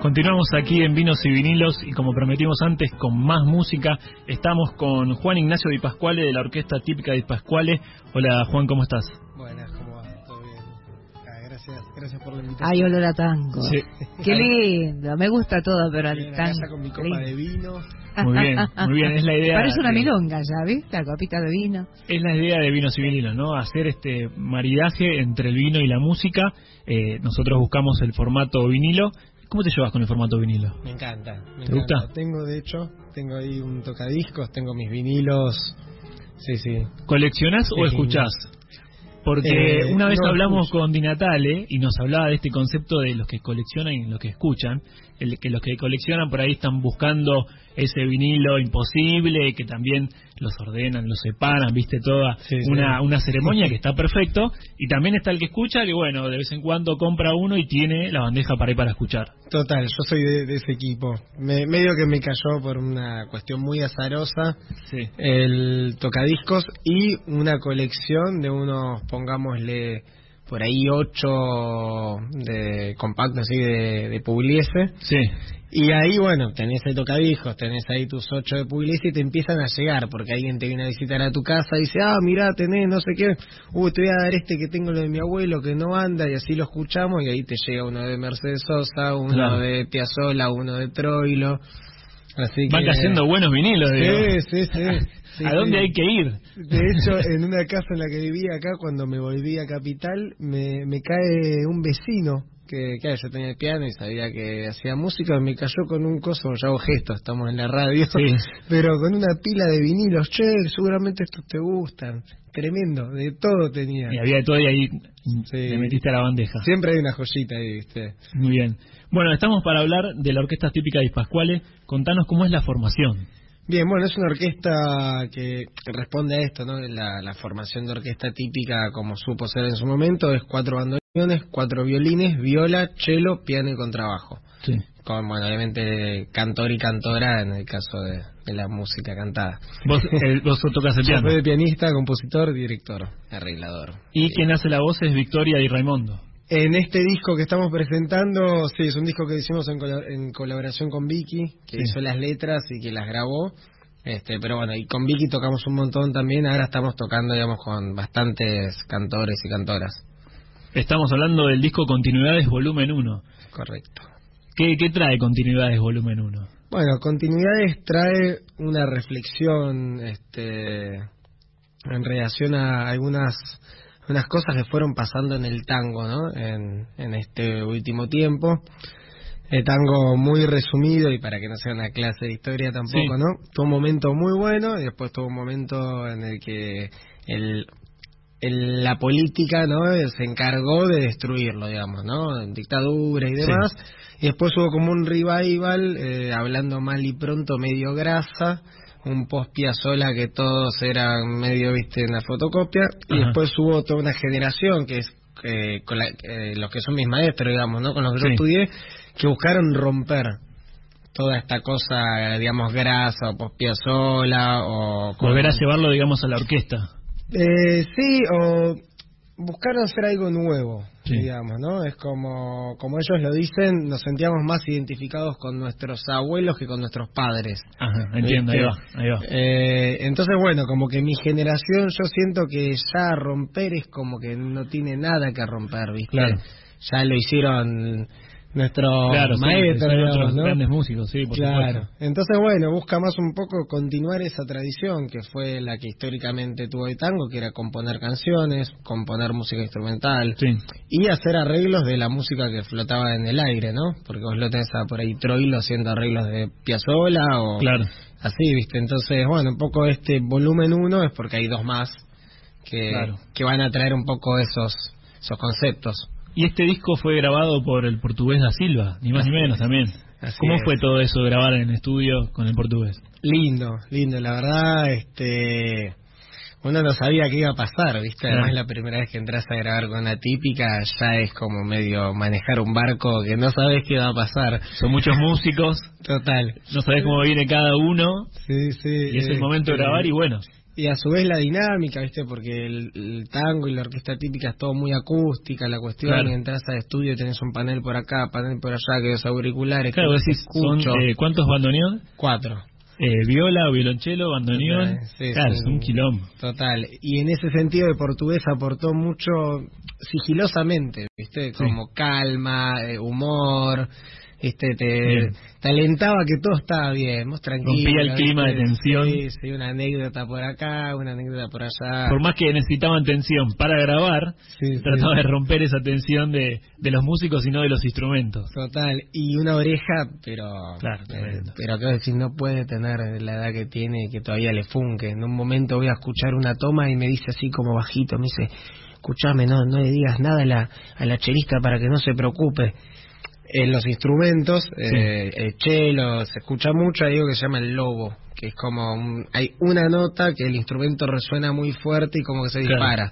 Continuamos aquí en Vinos y Vinilos y como prometimos antes con más música, estamos con Juan Ignacio Di Pascuale de la Orquesta Típica Di Pascuale. Hola Juan, ¿cómo estás? Buenas, ¿cómo va? ¿Todo bien? Ah, gracias, gracias por la invitación. Ay, olor a tango. Sí. Qué lindo, me gusta todo, pero la tango. casa con mi copa lindo. de vino. Muy bien, muy bien, es la idea. Parece una milonga ya, ¿viste? La copita de vino. Es la idea de Vinos y Vinilos, ¿no? Hacer este maridaje entre el vino y la música. Eh, nosotros buscamos el formato vinilo. ¿Cómo te llevas con el formato vinilo? Me encanta. Me ¿Te encanta. gusta? Tengo, de hecho, tengo ahí un tocadiscos, tengo mis vinilos. Sí, sí. ¿Coleccionás o escuchás? Porque Eh, una vez no hablamos escucho. con Di Natale y nos hablaba de este concepto de los que coleccionan y los que escuchan, el que los que coleccionan por ahí están buscando ese vinilo imposible, que también los ordenan, los separan, viste toda Sí, sí. una, una ceremonia que está perfecto, y también está el que escucha, que bueno, de vez en cuando compra uno y tiene la bandeja para ir para escuchar. Total, yo soy de, de ese equipo. Me, medio que me cayó por una cuestión muy azarosa Sí. el tocadiscos y una colección de unos, pongámosle, por ahí ocho de compactos así de, de Pugliese. Sí. Y ahí, bueno, tenés el tocadiscos, tenés ahí tus ocho de Pugliese y te empiezan a llegar, porque alguien te viene a visitar a tu casa y dice, ah, mirá, tenés no sé qué, uy, te voy a dar este que tengo lo de mi abuelo que no anda, y así lo escuchamos, y ahí te llega uno de Mercedes Sosa, uno Claro. de Piazzolla, uno de Troilo. Así Van que... cayendo buenos vinilos, digo. Sí, sí, sí. Sí, ¿A dónde hay que ir? De hecho, en una casa en la que vivía acá, cuando me volví a Capital, me, me cae un vecino, que claro, yo tenía el piano y sabía que hacía música, me cayó con un coso, yo hago gestos, estamos en la radio, Sí. pero con una pila de vinilos, che, seguramente estos te gustan, tremendo, de todo tenía. Y había de todo y ahí Sí. te metiste a la bandeja. Siempre hay una joyita ahí, viste. Muy bien. Bueno, estamos para hablar de la orquesta típica de Pascuale. Contanos cómo es la formación. Bien, bueno, es una orquesta que responde a esto, ¿no? La, la formación de orquesta típica, como supo ser en su momento, es cuatro bandoneones, cuatro violines, viola, cello, piano y contrabajo. Sí. Con, bueno, obviamente, cantor y cantora en el caso de, de la música cantada. Vos, eh, vos tocas el Yo piano. soy pianista, compositor, director, arreglador. Y quien hace la voz es Victoria y Raimundo. En este disco que estamos presentando, sí, es un disco que hicimos en, colo- en colaboración con Vicky, que Sí. hizo las letras y que las grabó. Este, pero bueno, y con Vicky tocamos un montón también. Ahora estamos tocando, digamos, con bastantes cantores y cantoras. Estamos hablando del disco Continuidades Volumen 1. Correcto. ¿Qué, qué trae Continuidades Volumen 1? Bueno, Continuidades trae una reflexión este, en relación a algunas unas cosas que fueron pasando en el tango, ¿no? En, en este último tiempo. El tango muy resumido y para que no sea una clase de historia tampoco, Sí. ¿no? Tuvo un momento muy bueno y después tuvo un momento en el que el, el- la política, ¿no? Se encargó de destruirlo, digamos, ¿no? En dictadura y Sí. demás. Y después hubo como un revival, eh, hablando mal y pronto, medio grasa, un post sola que todos eran medio, viste, una fotocopia. Y Ajá. después hubo toda una generación que es eh, con la- eh, los que son mis maestros, digamos, ¿no? Con los que Sí. yo estudié, que buscaron romper toda esta cosa, digamos, grasa o post sola o... con- Volver a llevarlo, digamos, a la orquesta. eh, sí, o buscaron hacer algo nuevo, Sí. digamos, ¿no? Es como, como ellos lo dicen, nos sentíamos más identificados con nuestros abuelos que con nuestros padres. Ajá, entiendo, ahí va, ahí va. Eh, entonces, bueno, como que mi generación, yo siento que ya romper es como que no tiene nada que romper, ¿viste? Claro. Ya lo hicieron nuestros Claro, sí, son digamos, ¿no? grandes músicos, sí, por Claro. supuesto. Entonces, bueno, busca más un poco continuar esa tradición que fue la que históricamente tuvo el tango, que era componer canciones, componer música instrumental Sí, y hacer arreglos de la música que flotaba en el aire, ¿no? Porque vos lo tenés a por ahí Troilo haciendo arreglos de Piazzolla o claro. así, ¿viste? Entonces, bueno, un poco este volumen uno es porque hay dos más que, Claro. que van a traer un poco esos, esos conceptos. Y este disco fue grabado por el portugués da Silva, ni más ni menos también. Así ¿Cómo es. fue todo eso de grabar en estudio con el portugués? Lindo, lindo, la verdad, este uno no sabía qué iba a pasar, ¿viste? Además, la primera vez que entras a grabar con una típica ya es como medio manejar un barco que no sabes qué va a pasar. Son muchos músicos, Total. no sabés cómo viene cada uno, Sí, sí. y es el momento de grabar y bueno, y a su vez la dinámica, ¿viste? Porque el, el tango y la orquesta típica es todo muy acústica, la cuestión, Claro. y entras al estudio y tenés un panel por acá, panel por allá, que los auriculares, Claro, que decís, son, eh, ¿cuántos bandoneón? Cuatro. Eh, viola, violonchelo, bandoneón. Sí, claro, sí. es un quilombo. Total. Y en ese sentido, el portugués aportó mucho sigilosamente, ¿viste? Como calma, eh, humor, ¿viste? Te, te alentaba que todo estaba bien, vos tranquilo. Rompía el clima de tensión. Sí, sí, una anécdota por acá, una anécdota por allá. Por más que necesitaban tensión para grabar, Sí, sí. trataba de romper esa tensión de, de los músicos y no de los instrumentos. Total, y una oreja, pero Claro, eh, pero que decir, no puede tener la edad que tiene y que todavía le funque. En un momento voy a escuchar una toma y me dice así como bajito, me dice, escuchame, no, no le digas nada a la, a la chelista para que no se preocupe. En los instrumentos, eh, el cello, se escucha mucho, hay algo que se llama el lobo, que es como, un- hay una nota que el instrumento resuena muy fuerte y como que se Claro.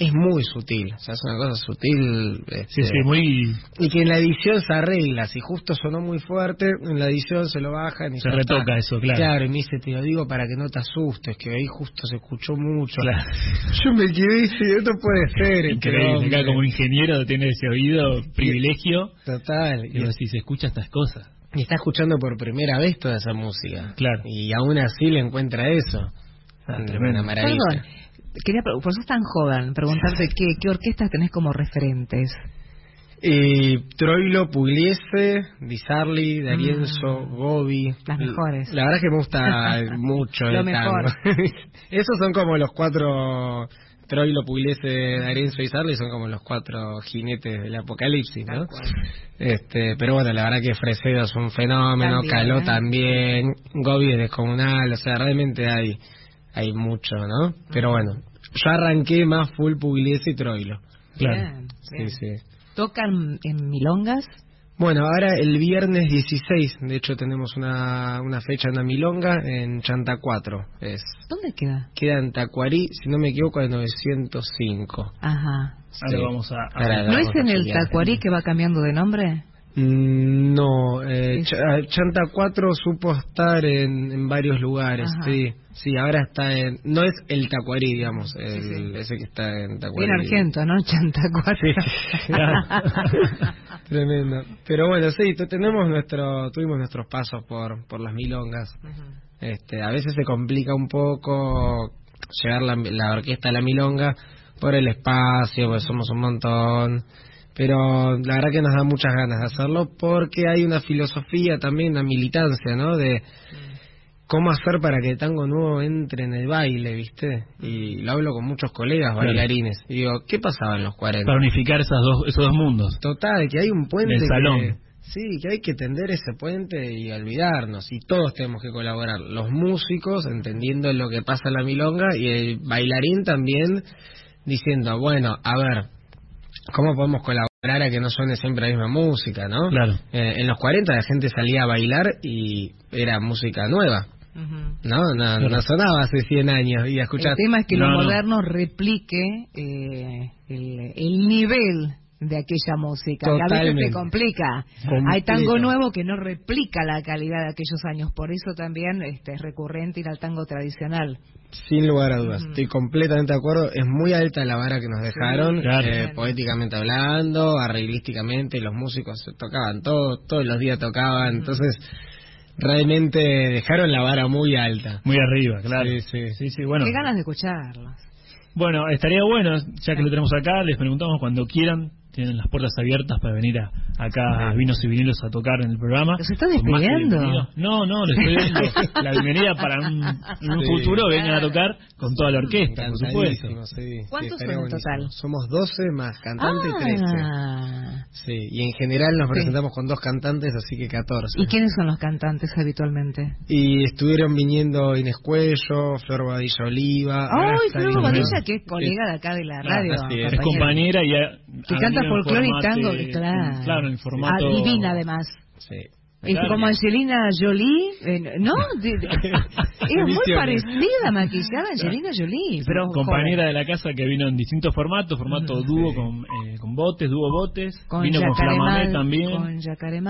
Es muy sutil, o sea, es una cosa sutil. Sí, este, sí, muy... y que en la edición se arregla. Si justo sonó muy fuerte, en la edición se lo bajan y Se retoca está. eso, claro. Claro, y me dice, te lo digo para que no te asustes, que ahí justo se escuchó mucho. Claro. Yo me quedé y dije, esto puede ser. este Increíble, hombre". acá como un ingeniero tiene ese oído privilegio Total. y decís, se escucha estas cosas. y está escuchando por primera vez toda esa música. Claro. Y aún así le encuentra eso. Ah, Una tremendo. maravilla. Perdón, quería, por sos tan joven, preguntarte qué, qué orquestas tenés como referentes. Y Troilo, Pugliese, Di Sarli, D'Arienzo, Mm. Gobi. Las mejores. La verdad es que me gusta mucho Lo el mejor. tango. Esos son como los cuatro... Troilo, Pugliese, D'Arienzo y Sarli son como los cuatro jinetes del apocalipsis, ¿no? Este, pero bueno, la verdad que Fresedo es un fenómeno, También, Caló ¿eh? también, Gobi es descomunal, o sea, realmente hay hay mucho, ¿no? Pero bueno, yo arranqué más full Pugliese y Troilo. Claro. Bien, bien. Sí, sí. ¿Tocan en milongas? Bueno, ahora el viernes 16, de hecho tenemos una, una fecha en la Milonga en Chanta 4. Es, ¿Dónde queda? queda en Tacuarí, si no me equivoco, de 905. Ajá. Ahora vamos a... a- Ahora ¿No es vamos en el. Tacuarí que va cambiando de nombre? Mm, No, eh, Ch- Chanta 4 supo estar en, en varios lugares, Ajá. sí. Sí, ahora está en... No es el Tacuarí, digamos, el, sí. ese que está en Tacuarí. Bien argento, ¿no? Chantacuarí. Tremendo. Pero bueno, sí, tenemos nuestro, tuvimos nuestros pasos por, por las milongas. Este, a veces se complica un poco llevar la, la orquesta a la milonga por el espacio, pues somos un montón. Pero la verdad que nos da muchas ganas de hacerlo porque hay una filosofía también, una militancia, ¿no? De cómo hacer para que el tango nuevo entre en el baile, ¿viste? Y lo hablo con muchos colegas bailarines. Y digo, ¿qué pasaba en los 40? Para unificar esas dos, esos dos mundos. Total, que hay un puente que- salón. sí, que hay que tender ese puente y olvidarnos. Y todos tenemos que colaborar. Los músicos entendiendo lo que pasa en la milonga y el bailarín también diciendo, bueno, a ver, ¿cómo podemos colaborar a que no suene siempre la misma música, no? Claro. Eh, en los 40 la gente salía a bailar y era música nueva. ¿no? No, Claro. no sonaba hace 100 años y escuchar... El tema es que No, lo no. moderno replique eh, el, el nivel de aquella música. que a veces Totalmente. se complica. Completo. Hay tango nuevo que no replica la calidad de aquellos años. Por eso también este, es recurrente ir al tango tradicional. Sin lugar a dudas, estoy completamente de acuerdo. Es muy alta la vara que nos dejaron, claro. eh, poéticamente hablando, arreglísticamente, los músicos tocaban todo, todos los días tocaban, entonces realmente dejaron la vara muy alta. Muy arriba, claro. Sí, sí. sí, sí, bueno. Qué ganas de escucharlos. Bueno, estaría bueno, ya que lo tenemos acá, les preguntamos cuando quieran, tienen las puertas abiertas para venir a, acá a Vinos y Vinilos a tocar en el programa. ¿Los que despidiendo? No, no, les estoy dando la bienvenida para un, en un Sí. futuro vengan a tocar con toda la orquesta, por supuesto. Sí, ¿Cuántos son en total? Somos 12 más cantante y 13. Ah. Sí, y en general nos Sí. presentamos con dos cantantes, así que 14. ¿Y quiénes son los cantantes habitualmente? Y estuvieron viniendo Inés Cuello, Flor Badilla Oliva. Ay, Flor Badilla, que es colega de acá de la radio. así es. Es compañera y ha, Que canta folclore y tango, claro. Claro, en formato... Adivina además. Sí. Es como Angelina Jolie, eh, ¿no? es muy parecida, maquillada Angelina Jolie. Pero compañera de la casa que vino en distintos formatos, formato dúo con, eh, con botes, dúo botes. Con vino con Flamamé también. Con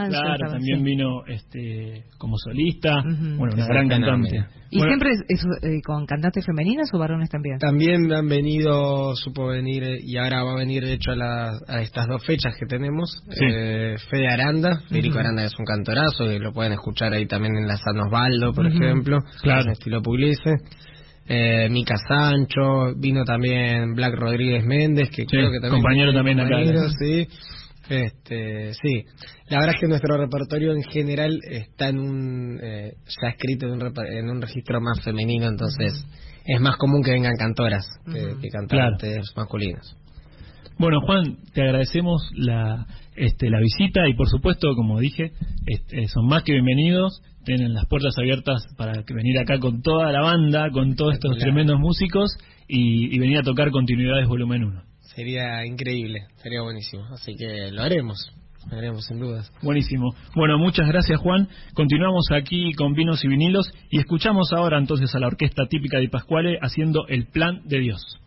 Claro, también vino este como solista. Bueno, una gran cantante. ¿Y siempre es, eh, con cantantes femeninas o varones también? También han venido, supo venir, y ahora va a venir de hecho a, a estas dos fechas que tenemos. Eh, Fede Aranda, Federico Aranda es un cantorazo, que lo pueden escuchar ahí también en la San Osvaldo, por ejemplo, claro. en estilo Pugliese. Eh, Mica Sancho, vino también Black Rodríguez Méndez, que creo que también... Compañero también acá. Sí. Este, sí, la verdad es que nuestro repertorio en general está en un, eh, ya escrito en un, en un registro más femenino, entonces es más común que vengan cantoras que, cantantes masculinos. Bueno, Juan, te agradecemos la, este, la visita y por supuesto, como dije, este, son más que bienvenidos. Tienen las puertas abiertas para venir acá con toda la banda, con todos estos tremendos músicos y, y venir a tocar Continuidades Volumen 1. Sería increíble, sería buenísimo. Así que lo haremos, lo haremos sin dudas. Buenísimo. Bueno, muchas gracias Juan. Continuamos aquí con vinos y vinilos y escuchamos ahora entonces a la orquesta típica de Pascuale haciendo el plan de Dios.